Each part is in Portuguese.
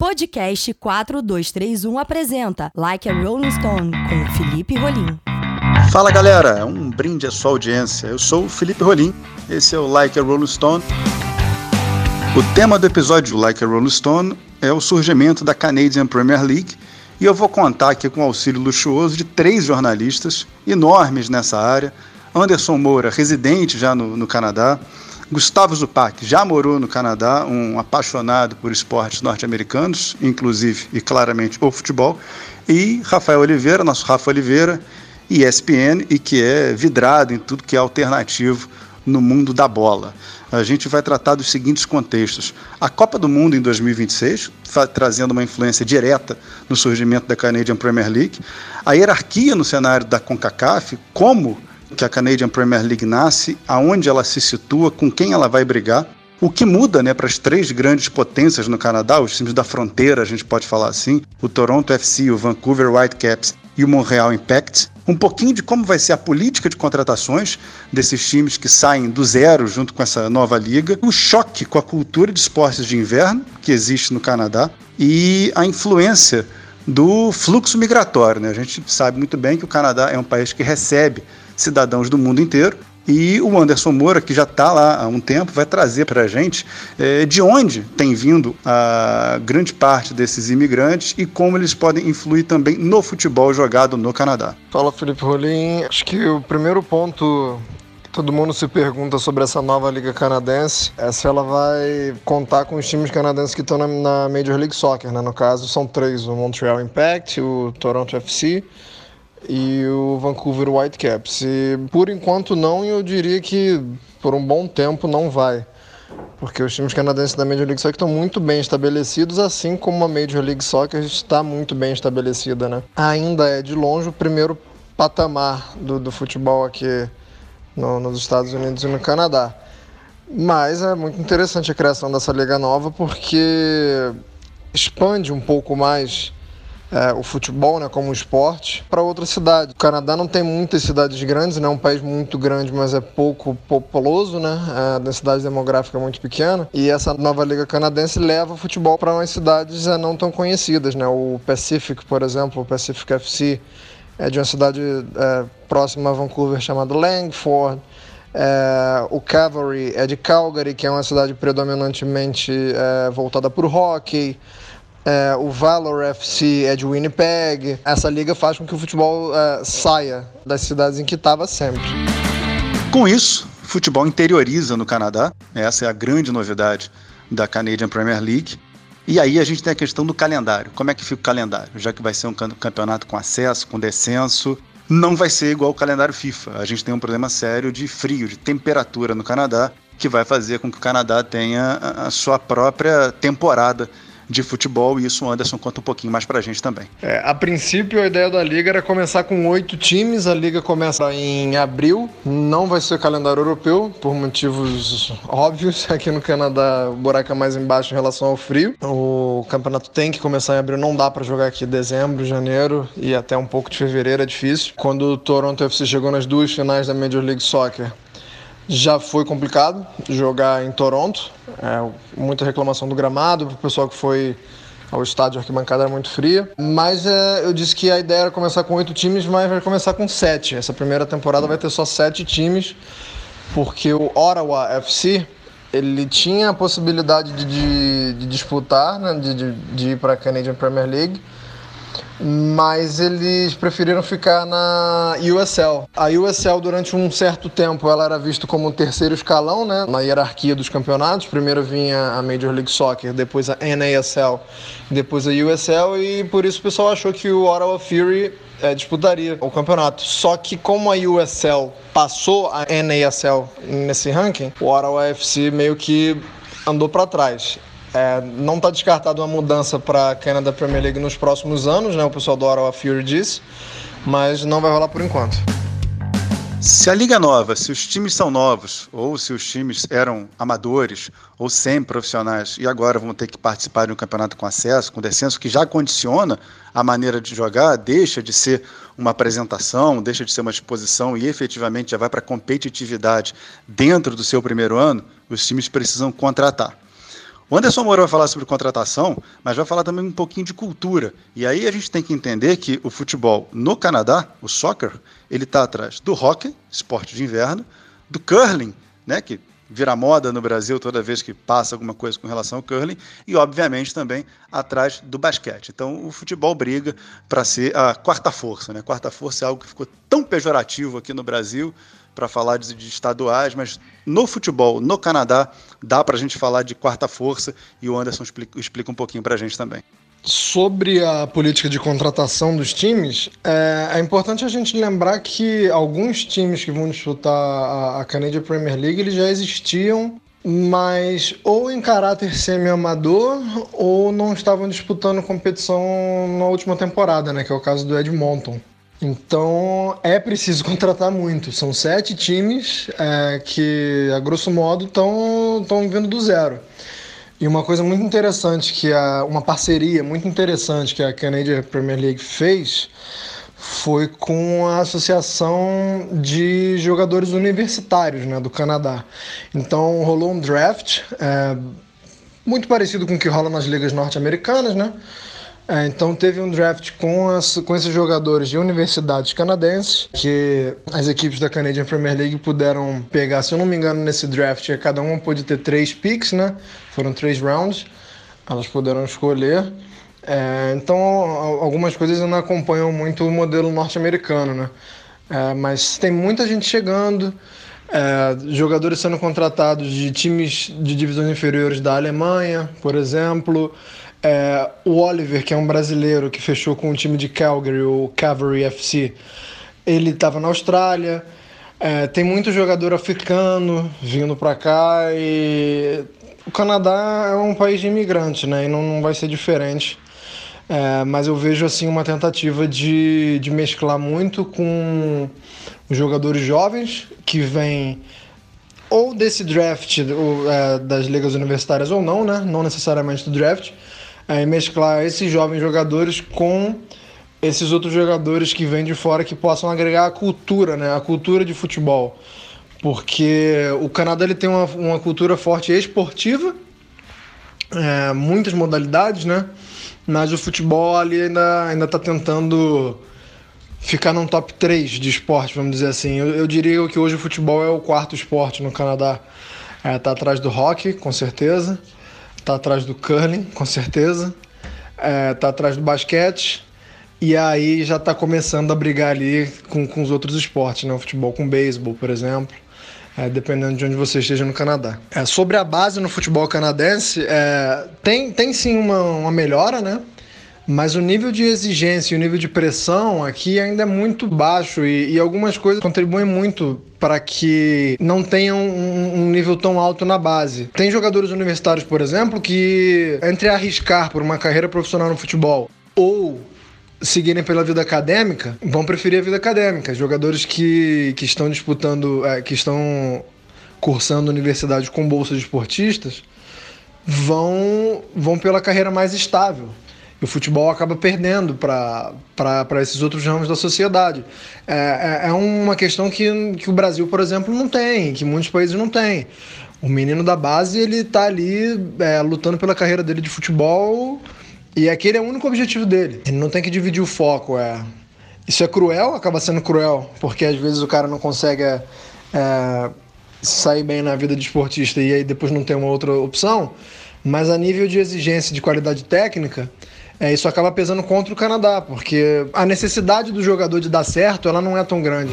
Podcast 4231 apresenta Like a Rolling Stone com Felipe Rolim. Fala galera, um brinde à sua audiência. Eu sou o Felipe Rolim, esse é o Like a Rolling Stone. O tema do episódio Like a Rolling Stone é o surgimento da Canadian Premier League e eu vou contar aqui com o auxílio luxuoso de três jornalistas enormes nessa área. Anderson Moura, residente já no, no Canadá, Gustavo Zupac já morou no Canadá, um apaixonado por esportes norte-americanos, inclusive e claramente o futebol. E Rafael Oliveira, nosso Rafa Oliveira, ESPN, e que é vidrado em tudo que é alternativo no mundo da bola. A gente vai tratar dos seguintes contextos. A Copa do Mundo em 2026, trazendo uma influência direta no surgimento da Canadian Premier League. A hierarquia no cenário da CONCACAF, como que a Canadian Premier League nasce, aonde ela se situa, com quem ela vai brigar. O que muda né, para as três grandes potências no Canadá, os times da fronteira, a gente pode falar assim, o Toronto FC, o Vancouver Whitecaps e o Montreal Impact, um pouquinho de como vai ser a política de contratações desses times que saem do zero junto com essa nova liga, o choque com a cultura de esportes de inverno que existe no Canadá e a influência do fluxo migratório. Né? A gente sabe muito bem que o Canadá é um país que recebe cidadãos do mundo inteiro. E o Anderson Moura, que já está lá há um tempo, vai trazer para a gente é, de onde tem vindo a grande parte desses imigrantes e como eles podem influir também no futebol jogado no Canadá. Fala, Felipe Rolim. Acho que o primeiro ponto Todo mundo se pergunta sobre essa nova liga canadense, é se ela vai contar com os times canadenses que estão na, na Major League Soccer, né? No caso, são três: o Montreal Impact, o Toronto FC e o Vancouver Whitecaps. E por enquanto não, e eu diria que por um bom tempo não vai. Porque os times canadenses da Major League Soccer estão muito bem estabelecidos, assim como a Major League Soccer está muito bem estabelecida, né? Ainda é de longe o primeiro patamar do, do futebol aqui no, nos Estados Unidos e no Canadá. Mas é muito interessante a criação dessa liga nova porque expande um pouco mais é, o futebol né, como esporte para outra cidade. O Canadá não tem muitas cidades grandes, não é um país muito grande, mas é pouco populoso, né? É, a densidade demográfica é muito pequena. E essa nova liga canadense leva o futebol para umas cidades é, não tão conhecidas, né? O Pacific, por exemplo, o Pacific FC é de uma cidade é, próxima a Vancouver chamada Langford. É, o Cavalry é de Calgary, que é uma cidade predominantemente é, voltada para o hockey. É, o Valor FC é de Winnipeg. Essa liga faz com que o futebol é, saia das cidades em que estava sempre. Com isso, futebol interioriza no Canadá. Essa é a grande novidade da Canadian Premier League. E aí a gente tem a questão do calendário. Como é que fica o calendário? Já que vai ser um campeonato com acesso, com descenso, não vai ser igual o calendário FIFA. A gente tem um problema sério de frio, de temperatura no Canadá, que vai fazer com que o Canadá tenha a sua própria temporada de futebol, e isso o Anderson conta um pouquinho mais pra gente também. É, a princípio, a ideia da Liga era começar com oito times, a Liga começa em abril, não vai ser calendário europeu, por motivos óbvios, aqui no Canadá o buraco é mais embaixo em relação ao frio, o campeonato tem que começar em abril, não dá para jogar aqui dezembro, janeiro e até um pouco de fevereiro é difícil. Quando o Toronto FC chegou nas duas finais da Major League Soccer, já foi complicado jogar em Toronto, é, muita reclamação do gramado, o pessoal que foi ao estádio, a arquibancada era muito fria. Mas é, eu disse que a ideia era começar com oito times, mas vai começar com sete. Essa primeira temporada vai ter só sete times, porque o Ottawa FC ele tinha a possibilidade de, de, de disputar, né, de, de, de ir para a Canadian Premier League mas eles preferiram ficar na USL. A USL durante um certo tempo ela era vista como o terceiro escalão, né, na hierarquia dos campeonatos. Primeiro vinha a Major League Soccer, depois a NASL, depois a USL e por isso o pessoal achou que o Ottawa Fury é, disputaria o campeonato. Só que como a USL passou a NASL nesse ranking, o Ottawa FC meio que andou para trás. É, não está descartado uma mudança para a Canada Premier League nos próximos anos, né? O pessoal do Ottawa Fury disse, mas não vai rolar por enquanto. Se a liga nova, se os times são novos, ou se os times eram amadores ou semi-profissionais e agora vão ter que participar de um campeonato com acesso, com descenso, que já condiciona a maneira de jogar, deixa de ser uma apresentação, deixa de ser uma exposição e efetivamente já vai para competitividade dentro do seu primeiro ano, os times precisam contratar. O Anderson Moura vai falar sobre contratação, mas vai falar também um pouquinho de cultura. E aí a gente tem que entender que o futebol no Canadá, o soccer, ele está atrás do hockey, esporte de inverno, do curling, né, que vira moda no Brasil toda vez que passa alguma coisa com relação ao curling, e obviamente também atrás do basquete. Então o futebol briga para ser a quarta força. Né? Quarta força é algo que ficou tão pejorativo aqui no Brasil para falar de, de, estaduais, mas no futebol, no Canadá, dá para a gente falar de quarta força e o Anderson explica, explica um pouquinho para a gente também. Sobre a política de contratação dos times, é, é, importante a gente lembrar que alguns times que vão disputar a, a Canadian Premier League eles já existiam, mas ou em caráter semi-amador ou não estavam disputando competição na última temporada, né? Que é o caso do Edmonton. Então é preciso contratar muito. São sete times é, que, a grosso modo, estão vindo do zero. E uma coisa muito interessante que a, uma parceria muito interessante que a Canadian Premier League fez foi com a Associação de Jogadores Universitários né, do Canadá. Então rolou um draft é, muito parecido com o que rola nas ligas norte-americanas, né? É, então teve um draft com, as, com esses jogadores de universidades canadenses, que as equipes da Canadian Premier League puderam pegar, se eu não me engano, nesse draft, cada uma pôde ter três picks, né? Foram três rounds, elas puderam escolher. É, então algumas coisas não acompanham muito o modelo norte-americano, né? É, mas tem muita gente chegando. É, jogadores sendo contratados de times de divisões inferiores da Alemanha, por exemplo, é, o Oliver, que é um brasileiro que fechou com o time de Calgary, o Cavalry FC, ele estava na Austrália. É, tem muito jogador africano vindo para cá e o Canadá é um país de imigrantes, né? E não, não vai ser diferente. É, mas eu vejo assim uma tentativa de, de mesclar muito com os jogadores jovens que vêm ou desse draft ou, é, das ligas universitárias ou não, né? Não necessariamente do draft é, mesclar esses jovens jogadores com esses outros jogadores que vêm de fora que possam agregar a cultura, né? A cultura de futebol. Porque o Canadá ele tem uma, uma cultura forte esportiva, é, muitas modalidades, né? Mas o futebol ali ainda, ainda tá tentando ficar num top 3 de esporte, vamos dizer assim. Eu, eu diria que hoje o futebol é o quarto esporte no Canadá. É, tá atrás do hockey, com certeza tá atrás do curling, com certeza, é, tá atrás do basquete, e aí já tá começando a brigar ali com, com os outros esportes, né? O futebol com beisebol, por exemplo. É, dependendo de onde você esteja no Canadá. É, sobre a base no futebol canadense, é, tem, tem sim uma, uma melhora, né? Mas o nível de exigência e o nível de pressão aqui ainda é muito baixo e, e algumas coisas contribuem muito para que não tenham um, um, nível tão alto na base. Tem jogadores universitários, por exemplo, que entre arriscar por uma carreira profissional no futebol ou seguirem pela vida acadêmica, vão preferir a vida acadêmica. Jogadores que, que estão disputando, é, que estão cursando universidade com bolsa de esportistas, vão, vão pela carreira mais estável. E o futebol acaba perdendo para esses outros ramos da sociedade. É, é, é, uma questão que, que o Brasil, por exemplo, não tem, que muitos países não têm. O menino da base, ele tá ali é, lutando pela carreira dele de futebol e aquele é o único objetivo dele. Ele não tem que dividir o foco. É... Isso é cruel, acaba sendo cruel, porque às vezes o cara não consegue é, sair bem na vida de esportista e aí depois não tem uma outra opção. Mas a nível de exigência de qualidade técnica, é, isso acaba pesando contra o Canadá, porque a necessidade do jogador de dar certo ela não é tão grande.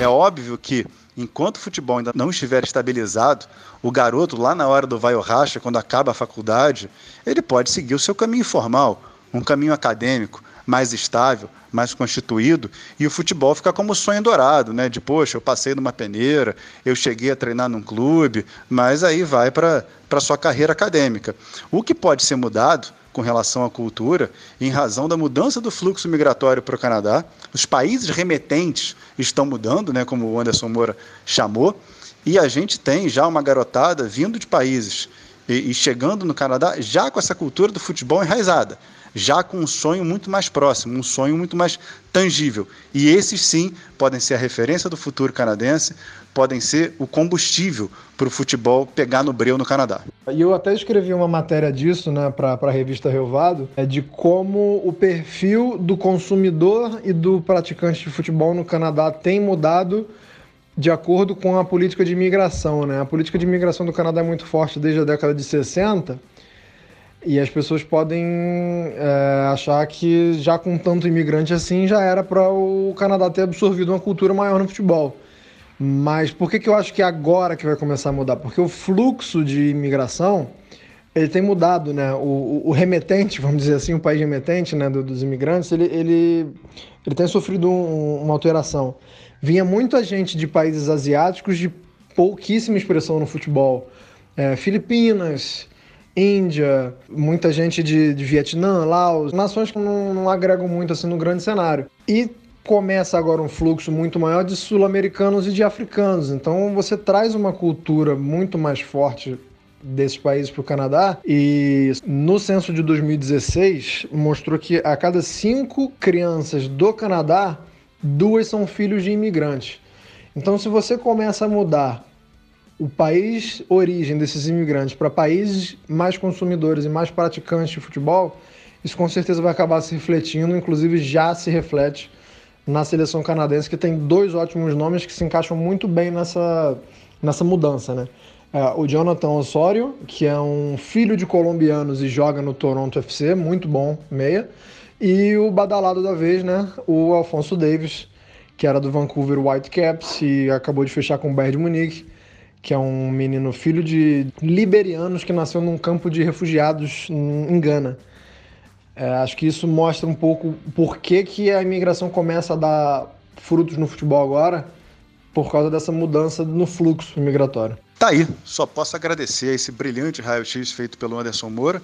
É óbvio que enquanto o futebol ainda não estiver estabilizado, o garoto lá na hora do vai ou racha, quando acaba a faculdade, ele pode seguir o seu caminho formal, um caminho acadêmico mais estável, mais constituído, e o futebol fica como sonho dourado, né? De poxa, eu passei numa peneira, eu cheguei a treinar num clube, mas aí vai para a sua carreira acadêmica. O que pode ser mudado com relação à cultura, em razão da mudança do fluxo migratório para o Canadá. Os países remetentes estão mudando, né, como o Anderson Moura chamou, e a gente tem já uma garotada vindo de países e, e chegando no Canadá já com essa cultura do futebol enraizada já com um sonho muito mais próximo, um sonho muito mais tangível. E esses sim podem ser a referência do futuro canadense, podem ser o combustível para o futebol pegar no breu no Canadá. E eu até escrevi uma matéria disso né, para a revista Relvado, é de como o perfil do consumidor e do praticante de futebol no Canadá tem mudado de acordo com a política de imigração. Né? A política de imigração do Canadá é muito forte desde a década de 60 e as pessoas podem é, achar que já com tanto imigrante assim já era para o Canadá ter absorvido uma cultura maior no futebol. Mas por que, que eu acho que é agora que vai começar a mudar? Porque o fluxo de imigração ele tem mudado, né? O, o, remetente, vamos dizer assim, o país remetente né, dos imigrantes, ele, ele, ele tem sofrido um, uma alteração. Vinha muita gente de países asiáticos de pouquíssima expressão no futebol. É, Filipinas, Índia, muita gente de, de Vietnã, Laos, nações que não, não agregam muito assim no grande cenário. E começa agora um fluxo muito maior de sul-americanos e de africanos. Então você traz uma cultura muito mais forte desses países para o Canadá e no censo de 2016 mostrou que a cada cinco crianças do Canadá, duas são filhos de imigrantes. Então se você começa a mudar o país origem desses imigrantes para países mais consumidores e mais praticantes de futebol, isso com certeza vai acabar se refletindo, inclusive já se reflete na seleção canadense, que tem dois ótimos nomes que se encaixam muito bem nessa, nessa mudança, né? É, o Jonathan Osório, que é um filho de colombianos e joga no Toronto FC, muito bom, meia. E o badalado da vez, né? O Alfonso Davis, que era do Vancouver Whitecaps e acabou de fechar com o Bayern de Munique que é um menino filho de liberianos que nasceu num campo de refugiados em Gana. É, acho que isso mostra um pouco por que, que a imigração começa a dar frutos no futebol agora, por causa dessa mudança no fluxo migratório. Tá aí, só posso agradecer a esse brilhante raio-x feito pelo Anderson Moura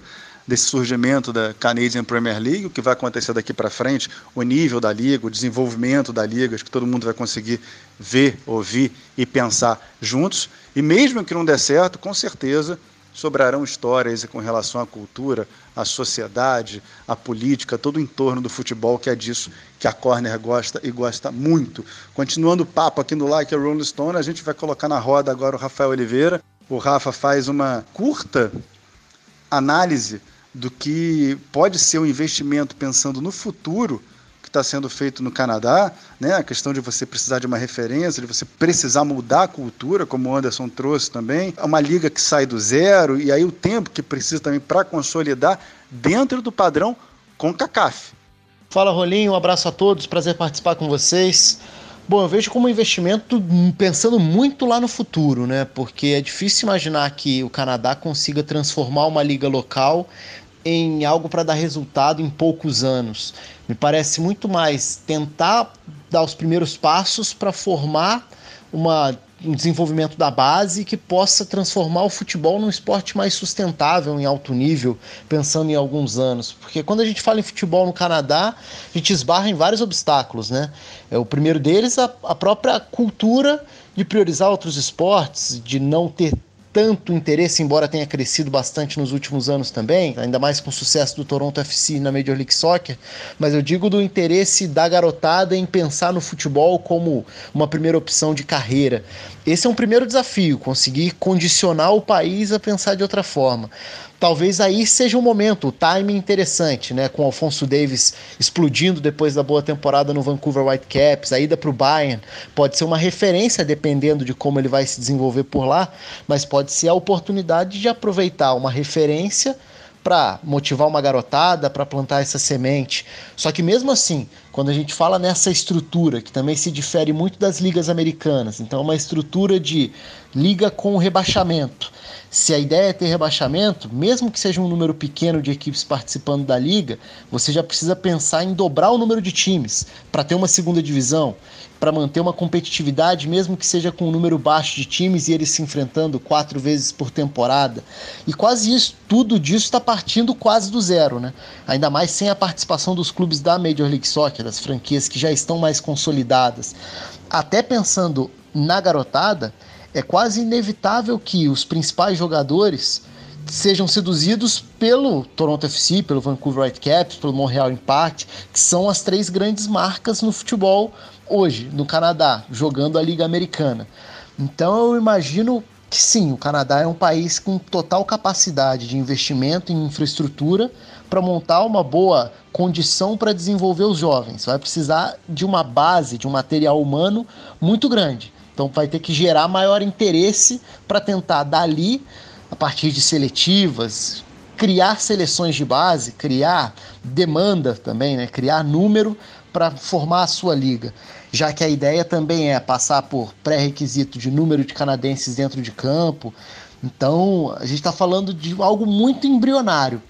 desse surgimento da Canadian Premier League, o que vai acontecer daqui para frente, o nível da liga, o desenvolvimento da liga, acho que todo mundo vai conseguir ver, ouvir e pensar juntos. E mesmo que não der certo, com certeza sobrarão histórias com relação à cultura, à sociedade, à política, todo o entorno do futebol, que é disso que a Corner gosta e gosta muito. Continuando o papo aqui no Like a Rolling Stone, a gente vai colocar na roda agora o Rafael Oliveira. O Rafa faz uma curta análise do que pode ser um investimento pensando no futuro que está sendo feito no Canadá, né? a questão de você precisar de uma referência, de você precisar mudar a cultura, como o Anderson trouxe também, é uma liga que sai do zero, e aí o tempo que precisa também para consolidar dentro do padrão com CACAF. Fala Rolinho, um abraço a todos, prazer participar com vocês. Bom, eu vejo como um investimento pensando muito lá no futuro, né? Porque é difícil imaginar que o Canadá consiga transformar uma liga local em algo para dar resultado em poucos anos. Me parece muito mais tentar dar os primeiros passos para formar uma um desenvolvimento da base que possa transformar o futebol num esporte mais sustentável em alto nível, pensando em alguns anos. Porque quando a gente fala em futebol no Canadá, a gente esbarra em vários obstáculos, né? É o primeiro deles a, a própria cultura de priorizar outros esportes, de não ter tanto interesse, embora tenha crescido bastante nos últimos anos também, ainda mais com o sucesso do Toronto FC na Major League Soccer, mas eu digo do interesse da garotada em pensar no futebol como uma primeira opção de carreira. Esse é um primeiro desafio, conseguir condicionar o país a pensar de outra forma talvez aí seja um momento, o timing interessante, né? Com o Alfonso Davis explodindo depois da boa temporada no Vancouver Whitecaps, a ida para o Bayern pode ser uma referência dependendo de como ele vai se desenvolver por lá, mas pode ser a oportunidade de aproveitar uma referência para motivar uma garotada, para plantar essa semente. Só que mesmo assim, quando a gente fala nessa estrutura, que também se difere muito das ligas americanas, então é uma estrutura de liga com rebaixamento, se a ideia é ter rebaixamento, mesmo que seja um número pequeno de equipes participando da liga, você já precisa pensar em dobrar o número de times para ter uma segunda divisão, para manter uma competitividade, mesmo que seja com um número baixo de times e eles se enfrentando quatro vezes por temporada. E quase isso, tudo disso está partindo quase do zero, né? Ainda mais sem a participação dos clubes da Major League Soccer, das franquias que já estão mais consolidadas. Até pensando na garotada, é quase inevitável que os principais jogadores sejam seduzidos pelo Toronto FC, pelo Vancouver Whitecaps, pelo Montreal Impact, que são as três grandes marcas no futebol hoje, no Canadá, jogando a Liga Americana. Então eu imagino que sim, o Canadá é um país com total capacidade de investimento em infraestrutura para montar uma boa condição para desenvolver os jovens. Vai precisar de uma base, de um material humano muito grande. Então vai ter que gerar maior interesse para tentar dali, a partir de seletivas, criar seleções de base, criar demanda também, né? criar número para formar a sua liga já que a ideia também é passar por pré-requisito de número de canadenses dentro de campo. Então, a gente está falando de algo muito embrionário.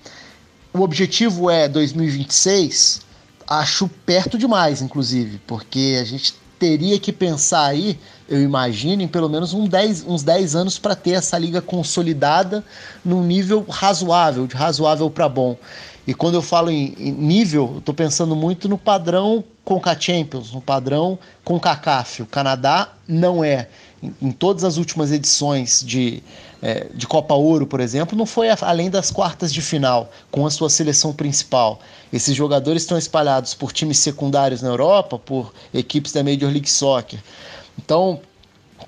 O objetivo é 2026, acho perto demais, inclusive, porque a gente teria que pensar aí, eu imagino, em pelo menos um 10, uns 10 anos para ter essa liga consolidada num nível razoável, de razoável para bom. E quando eu falo em, em nível, estou pensando muito no padrão Conca Champions, no padrão CONCACAF. O Canadá não é. Em, em todas as últimas edições de, é, de Copa Ouro, por exemplo, não foi além das quartas de final, com a sua seleção principal. Esses jogadores estão espalhados por times secundários na Europa, por equipes da Major League Soccer. Então,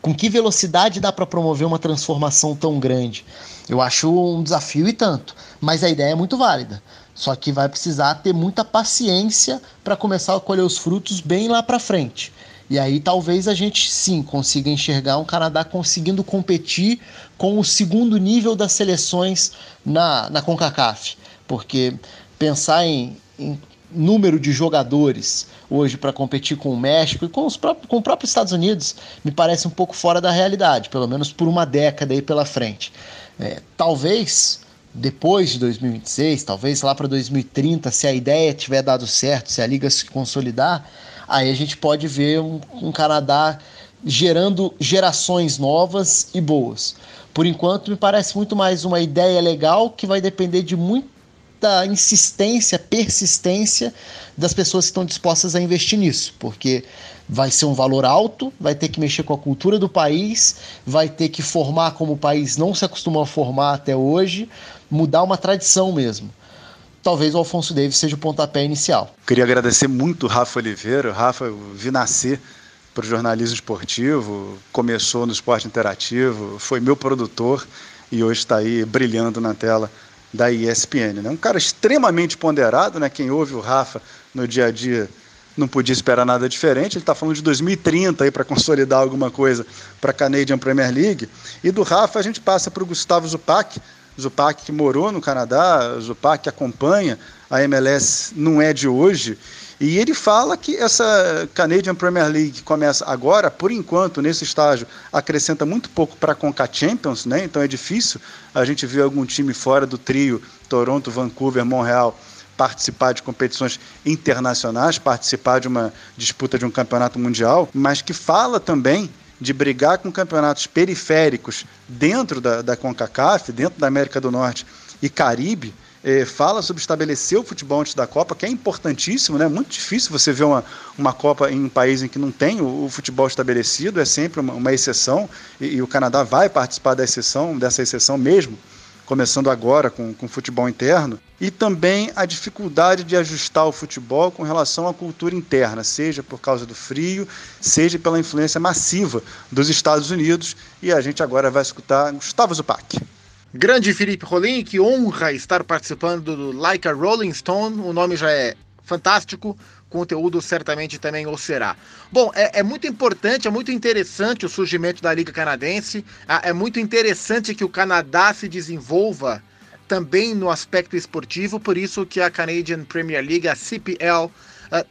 com que velocidade dá para promover uma transformação tão grande? Eu acho um desafio e tanto, mas a ideia é muito válida. Só que vai precisar ter muita paciência para começar a colher os frutos bem lá para frente. E aí talvez a gente sim consiga enxergar um Canadá conseguindo competir com o segundo nível das seleções na, na CONCACAF. Porque pensar em, em número de jogadores hoje para competir com o México e com, os próprios, com o próprio Estados Unidos me parece um pouco fora da realidade, pelo menos por uma década aí pela frente. É, talvez depois de 2026, talvez lá para 2030, se a ideia tiver dado certo, se a liga se consolidar, aí a gente pode ver um, um Canadá gerando gerações novas e boas. Por enquanto, me parece muito mais uma ideia legal que vai depender de muita insistência, persistência das pessoas que estão dispostas a investir nisso, porque vai ser um valor alto, vai ter que mexer com a cultura do país, vai ter que formar como o país não se acostumou a formar até hoje, mudar uma tradição mesmo. Talvez o Alfonso Davis seja o pontapé inicial. Queria agradecer muito o Rafa Oliveira. Rafa, eu vi nascer para o jornalismo esportivo, começou no esporte interativo, foi meu produtor e hoje está aí brilhando na tela da ESPN. Né? Um cara extremamente ponderado, né? quem ouve o Rafa no dia a dia não podia esperar nada diferente. Ele está falando de 2030 aí para consolidar alguma coisa para a Canadian Premier League. E do Rafa a gente passa para o Gustavo Zupac, Zupac que morou no Canadá, Zupac que acompanha a MLS não é de hoje. E ele fala que essa Canadian Premier League começa agora, por enquanto, nesse estágio, acrescenta muito pouco para a Conca Champions, né? então é difícil a gente ver algum time fora do trio Toronto, Vancouver, Montreal participar de competições internacionais, participar de uma disputa de um campeonato mundial, mas que fala também de brigar com campeonatos periféricos dentro da, da CONCACAF, dentro da América do Norte e Caribe, eh, fala sobre estabelecer o futebol antes da Copa, que é importantíssimo, né? Muito difícil você ver uma, uma Copa em um país em que não tem o, o futebol estabelecido, é sempre uma, uma exceção, e, e, o Canadá vai participar da exceção, dessa exceção mesmo, começando agora com, com futebol interno, e também a dificuldade de ajustar o futebol com relação à cultura interna, seja por causa do frio, seja pela influência massiva dos Estados Unidos. E a gente agora vai escutar Gustavo Zupac. Grande Felipe Rolim, que honra estar participando do Like a Rolling Stone. O nome já é fantástico conteúdo certamente também o será. Bom, é, é, muito importante, é muito interessante o surgimento da Liga Canadense, é muito interessante que o Canadá se desenvolva também no aspecto esportivo, por isso que a Canadian Premier League, a CPL, uh,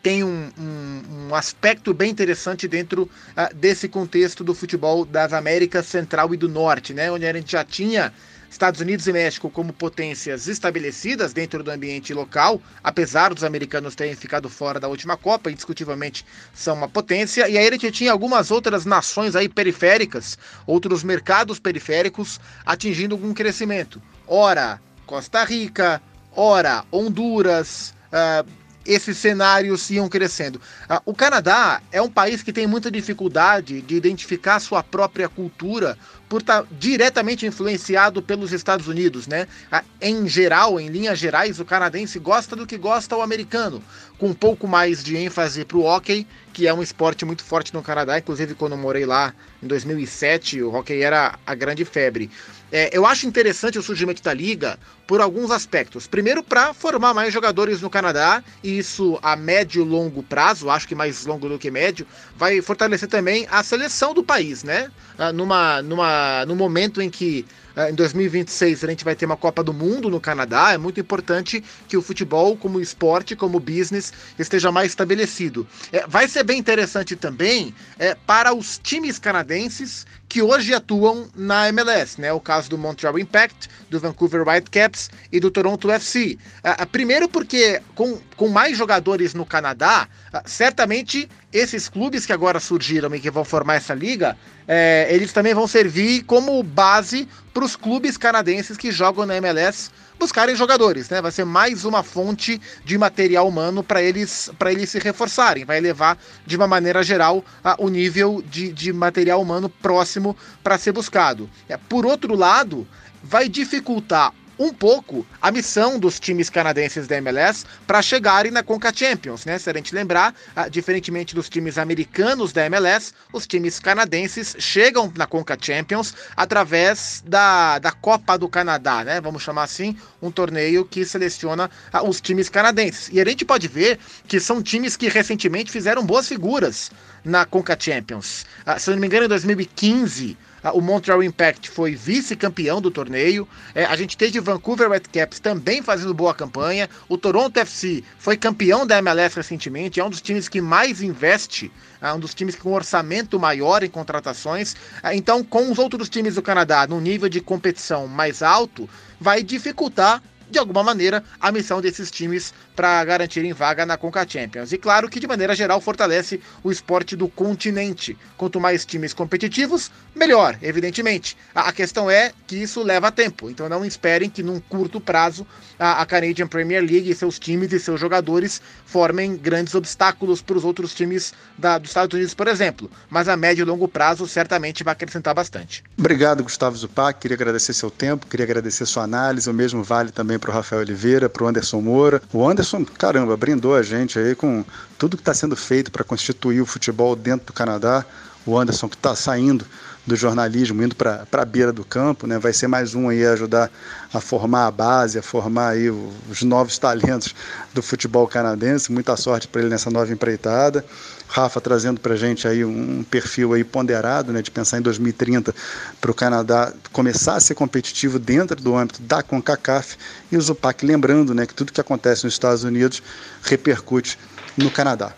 tem um, um, um, aspecto bem interessante dentro uh, desse contexto do futebol das Américas Central e do Norte, né, onde a gente já tinha Estados Unidos e México como potências estabelecidas dentro do ambiente local, apesar dos americanos terem ficado fora da última Copa, indiscutivelmente são uma potência. E aí gente tinha algumas outras nações aí periféricas, outros mercados periféricos atingindo algum crescimento. Ora, Costa Rica, ora, Honduras, uh, esses cenários iam crescendo. Ah, o Canadá é um país que tem muita dificuldade de identificar sua própria cultura por estar tá diretamente influenciado pelos Estados Unidos, né? Ah, em geral, em linhas gerais, o canadense gosta do que gosta o americano, com um pouco mais de ênfase para o hockey, que é um esporte muito forte no Canadá. Inclusive, quando eu morei lá em 2007, o hockey era a grande febre. É, eu acho interessante o surgimento da liga por alguns aspectos. Primeiro, para formar mais jogadores no Canadá, e isso a médio e longo prazo, acho que mais longo do que médio, vai fortalecer também a seleção do país, né? Ah, numa, numa, no momento em que ah, em 2026 a gente vai ter uma Copa do Mundo no Canadá, é muito importante que o futebol, como esporte, como business, esteja mais estabelecido. É, vai ser bem interessante também é, para os times canadenses que hoje atuam na MLS, né? O caso do Montreal Impact, do Vancouver Whitecaps e do Toronto FC. Uh, primeiro porque com, com mais jogadores no Canadá, uh, certamente esses clubes que agora surgiram e que vão formar essa liga, é, eles também vão servir como base para os clubes canadenses que jogam na MLS buscarem jogadores, né? Vai ser mais uma fonte de material humano para eles para eles se reforçarem, vai elevar de uma maneira geral a, o nível de, de material humano próximo para ser buscado. É, por outro lado, vai dificultar um pouco a missão dos times canadenses da MLS para chegarem na Conca Champions, né? Se a gente lembrar, ah, diferentemente dos times americanos da MLS, os times canadenses chegam na Conca Champions através da, da Copa do Canadá, né? Vamos chamar assim, um torneio que seleciona ah, os times canadenses. E a gente pode ver que são times que recentemente fizeram boas figuras na Conca Champions. Ah, se não me engano, em 2015 ah, o Montreal Impact foi vice-campeão do torneio. É, a gente teve Vancouver Whitecaps também fazendo boa campanha. O Toronto FC foi campeão da MLS recentemente. É um dos times que mais investe, é um dos times com orçamento maior em contratações. É, então, com os outros times do Canadá no nível de competição mais alto, vai dificultar de alguma maneira, a missão desses times para garantirem vaga na Conca Champions. E claro que, de maneira geral, fortalece o esporte do continente. Quanto mais times competitivos, melhor, evidentemente. A, questão é que isso leva tempo, então não esperem que, num curto prazo, a, Canadian Premier League e seus times e seus jogadores formem grandes obstáculos para os outros times da, dos Estados Unidos, por exemplo. Mas a médio e longo prazo, certamente vai acrescentar bastante. Obrigado, Gustavo Zupac. Queria agradecer seu tempo, queria agradecer sua análise. O mesmo vale também para o Rafael Oliveira, para o Anderson Moura. O Anderson, caramba, brindou a gente aí com tudo que está sendo feito para constituir o futebol dentro do Canadá. O Anderson que está saindo do jornalismo, indo para a beira do campo, né? vai ser mais um aí a ajudar a formar a base, a formar aí os novos talentos do futebol canadense. Muita sorte para ele nessa nova empreitada. Rafa trazendo para a gente aí um perfil aí ponderado, né, de pensar em 2030 para o Canadá começar a ser competitivo dentro do âmbito da CONCACAF e o Zupac lembrando, né, que tudo que acontece nos Estados Unidos repercute no Canadá.